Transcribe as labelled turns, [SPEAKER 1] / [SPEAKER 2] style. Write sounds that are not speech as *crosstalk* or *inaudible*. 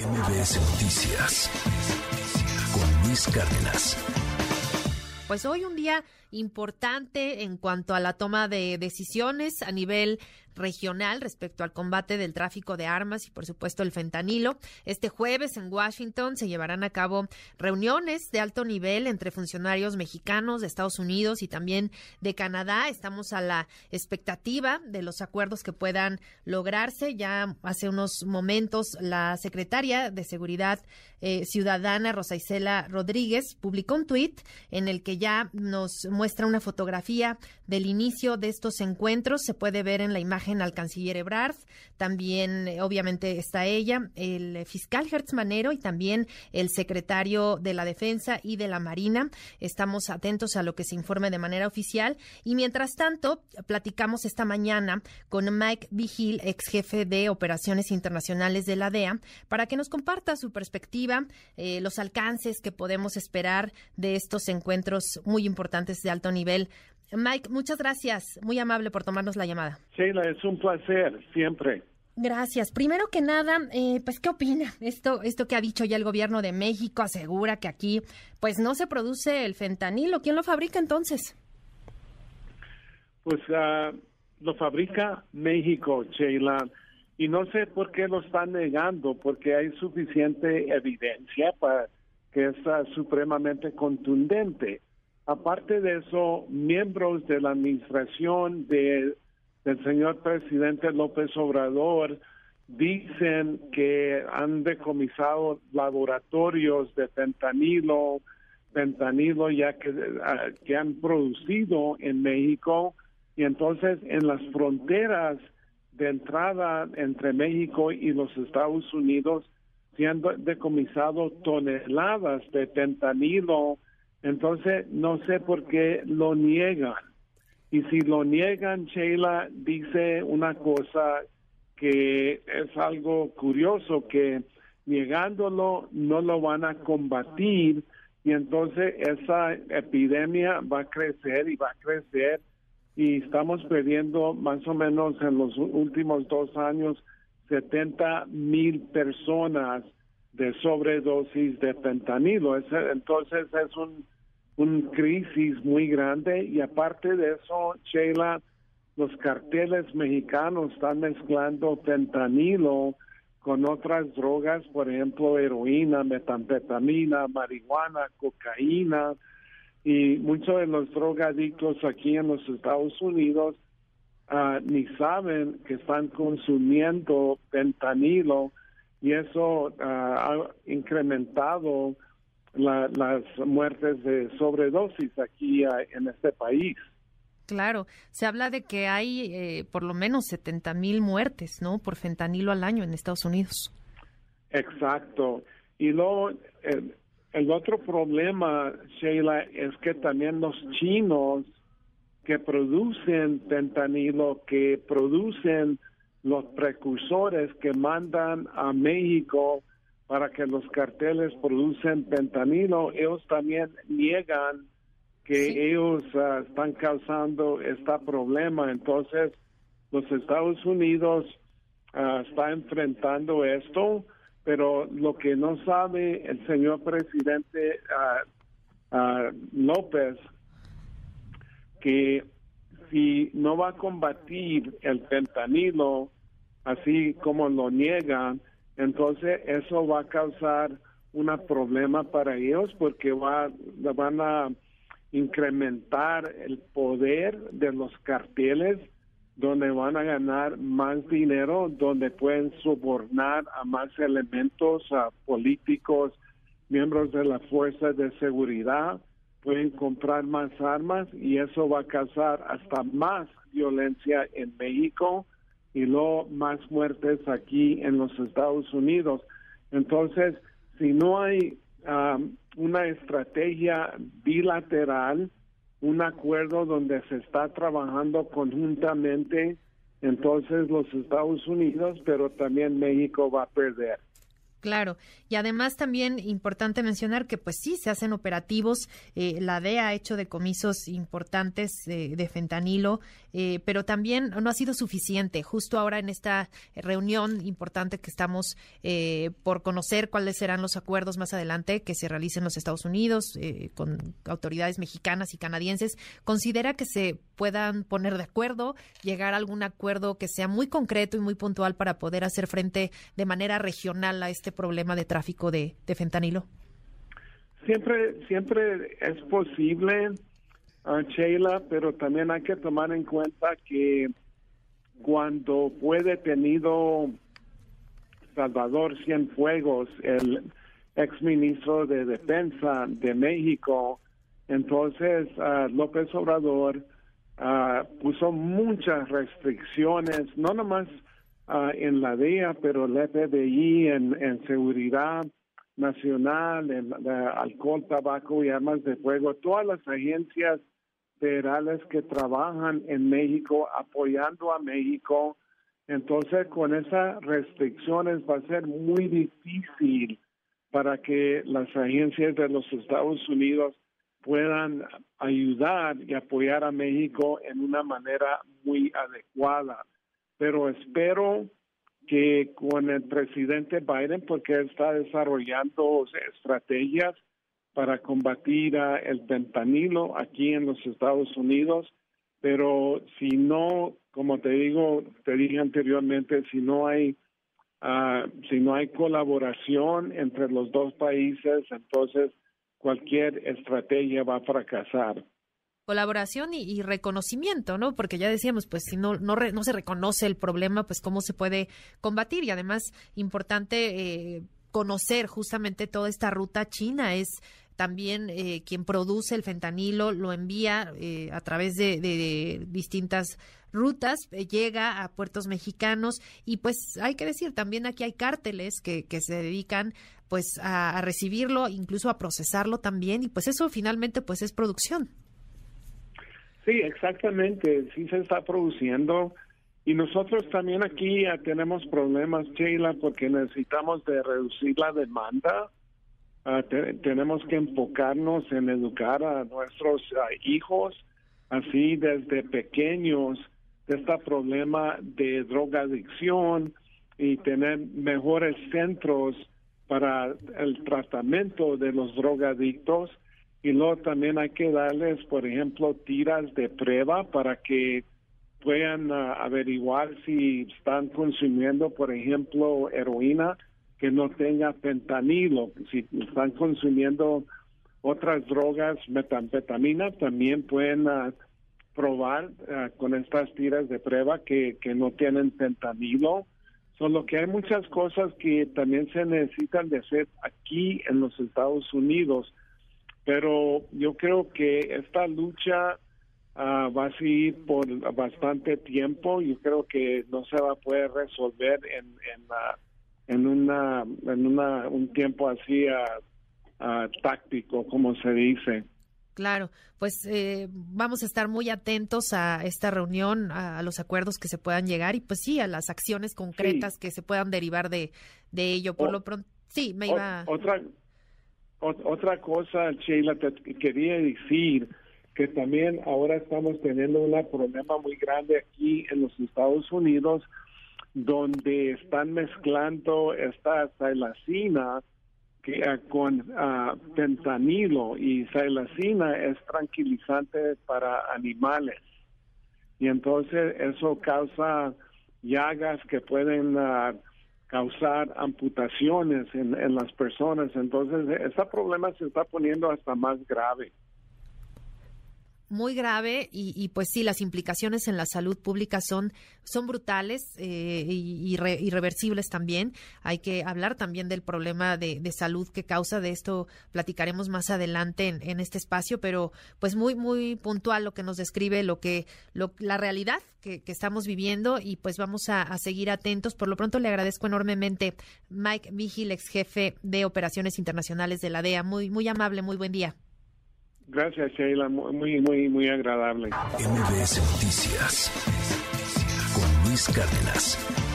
[SPEAKER 1] MBS Noticias con Luis Cárdenas.
[SPEAKER 2] Pues hoy un día importante en cuanto a la toma de decisiones a nivel regional respecto al combate del tráfico de armas y por supuesto el fentanilo. Este jueves en Washington se llevarán a cabo reuniones de alto nivel entre funcionarios mexicanos de Estados Unidos y también de Canadá. Estamos a la expectativa de los acuerdos que puedan lograrse. Ya hace unos momentos la secretaria de Seguridad eh, Ciudadana, Rosa Isela Rodríguez, publicó un tuit en el que ya nos muestra una fotografía del inicio de estos encuentros. Se puede ver en la imagen al canciller Ebrard, también eh, obviamente está ella, el fiscal Hertz Manero y también el secretario de la Defensa y de la Marina. Estamos atentos a lo que se informe de manera oficial y mientras tanto platicamos esta mañana con Mike Vigil, ex jefe de operaciones internacionales de la DEA, para que nos comparta su perspectiva, eh, los alcances que podemos esperar de estos encuentros muy importantes de alto nivel Mike, muchas gracias. Muy amable por tomarnos la llamada.
[SPEAKER 3] Sheila, es un placer, siempre.
[SPEAKER 2] Gracias. Primero que nada, eh, pues, ¿qué opina? *laughs* Esto, esto que ha dicho ya el gobierno de México asegura que aquí, pues, no se produce el fentanilo. ¿Quién lo fabrica entonces?
[SPEAKER 3] Pues uh, lo fabrica México, Sheila. Y no sé por qué lo están negando, porque hay suficiente evidencia para que es supremamente contundente. Aparte de eso, miembros de la administración del señor presidente López Obrador dicen que han decomisado laboratorios de fentanilo, ya que, ah, que han producido en México. Y entonces en las fronteras de entrada entre México y los Estados Unidos han decomisado toneladas de fentanilo entonces, no sé por qué lo niegan. Y si lo niegan, Sheila dice una cosa que es algo curioso, que niegándolo no lo van a combatir y entonces esa epidemia va a crecer y va a crecer y estamos perdiendo más o menos en los últimos dos años 70 mil personas de sobredosis de fentanilo. entonces es un, un crisis muy grande y aparte de eso, Sheila, los carteles mexicanos están mezclando fentanilo con otras drogas, por ejemplo, heroína, metanfetamina, marihuana, cocaína, y muchos de los drogadictos aquí en los Estados Unidos uh, ni saben que están consumiendo fentanilo y eso ah, ha incrementado las muertes de sobredosis aquí ah, en este país.
[SPEAKER 2] Claro, se habla de que hay eh, por lo menos 70 mil muertes, ¿no? Por fentanilo al año en Estados Unidos.
[SPEAKER 3] Exacto. Y luego, el, el otro problema, Sheila, es que también los chinos que producen fentanilo, que producen los precursores que mandan a México para que los carteles producen pentanilo, ellos también niegan que ellos ah, están causando este problema. Entonces, los Estados Unidos uh, está enfrentando esto, pero lo que no sabe el señor presidente uh, López, que si no va a combatir el fentanilo, así como lo niegan, entonces eso va a causar un problema para ellos porque va, van a incrementar el poder de los carteles donde van a ganar más dinero, donde pueden sobornar a más elementos políticos, miembros de la fuerza de seguridad, pueden comprar más armas y eso va a causar hasta más violencia en México y luego más muertes aquí en los Estados Unidos. Entonces, si no hay um, una estrategia bilateral, un acuerdo donde se está trabajando conjuntamente, entonces los Estados Unidos, pero también México va a perder.
[SPEAKER 2] Claro, y además también importante mencionar que pues sí, se hacen operativos, eh, la DEA ha hecho decomisos importantes de fentanilo eh, pero también no ha sido suficiente. Justo ahora en esta reunión importante que estamos eh, por conocer cuáles serán los acuerdos más adelante que se realicen en los Estados Unidos con autoridades mexicanas y canadienses, considera que se puedan poner de acuerdo, llegar a algún acuerdo que sea muy concreto y muy puntual para poder hacer frente de manera regional a este problema de tráfico de, fentanilo?
[SPEAKER 3] Siempre, siempre es posible, uh, Sheila, pero también hay que tomar en cuenta que cuando fue detenido Salvador Cienfuegos, el ex ministro de Defensa de México, entonces uh, López Obrador uh, puso muchas restricciones, no nomás uh, en la DEA, pero el FBI en, en seguridad nacional, en alcohol, tabaco y armas de fuego, todas las agencias federales que trabajan en México apoyando a México. Entonces, con esas restricciones va a ser muy difícil para que las agencias de los Estados Unidos puedan ayudar y apoyar a México en una manera muy adecuada. Pero espero que con el presidente Biden, porque está desarrollando estrategias para combatir el fentanilo aquí en los Estados Unidos, pero si no, como te digo, te dije anteriormente, si no hay uh, si no hay colaboración entre los dos países, entonces cualquier estrategia va a fracasar.
[SPEAKER 2] Colaboración y, reconocimiento, ¿no? Porque ya decíamos, pues si no, no, no, se reconoce el problema, pues cómo se puede combatir. Y además, importante eh, conocer justamente toda esta ruta china. Es también eh, quien produce el fentanilo, lo envía eh, a través de, distintas rutas, llega a puertos mexicanos y pues hay que decir, también aquí hay cárteles que, que se dedican pues a, recibirlo, incluso a procesarlo también, y pues eso finalmente pues es producción.
[SPEAKER 3] Sí, exactamente, sí se está produciendo. Y nosotros también aquí tenemos problemas, Sheila, porque necesitamos de reducir la demanda. Ah, tenemos que enfocarnos en educar a nuestros ah, hijos, así desde pequeños, de este problema de drogadicción y tener mejores centros para el tratamiento de los drogadictos y luego también hay que darles, por ejemplo, tiras de prueba para que puedan ah, averiguar si están consumiendo, por ejemplo, heroína que no tenga fentanilo, si están consumiendo otras drogas, metanfetamina, también pueden ah, probar ah, con estas tiras de prueba que, que no tienen fentanilo. Solo que hay muchas cosas que también se necesitan de hacer aquí en los Estados Unidos, pero yo creo que esta lucha ah, va a seguir por bastante tiempo. Yo creo que no se va a poder resolver en, en, en una en una un tiempo así uh, táctico, como se dice.
[SPEAKER 2] Claro, pues eh, vamos a estar muy atentos a esta reunión, a, los acuerdos que se puedan llegar y pues sí, a las acciones concretas que se puedan derivar de, de ello. Por lo pronto, sí, me iba...
[SPEAKER 3] Otra, otra cosa, Sheila, te quería decir que también ahora estamos teniendo un problema muy grande aquí en los Estados Unidos donde están mezclando esta salacina que ah, con uh, fentanilo y salacina es tranquilizante para animales. Y entonces eso causa llagas que pueden ah, causar amputaciones en, en, las personas. Entonces ese problema se está poniendo hasta más grave
[SPEAKER 2] muy grave y, pues sí, las implicaciones en la salud pública son, son brutales eh, y irreversibles también. Hay que hablar también del problema de, salud que causa de esto. Platicaremos más adelante en, este espacio, pero pues muy, muy puntual lo que nos describe lo que, lo, la realidad que, estamos viviendo y pues vamos a, a, seguir atentos. Por lo pronto le agradezco enormemente Mike Vigil, ex jefe de operaciones internacionales de la DEA. Muy, muy amable, muy buen día.
[SPEAKER 3] Gracias, Sheila. Muy, muy, muy agradable.
[SPEAKER 1] MBS Noticias con Luis Cárdenas.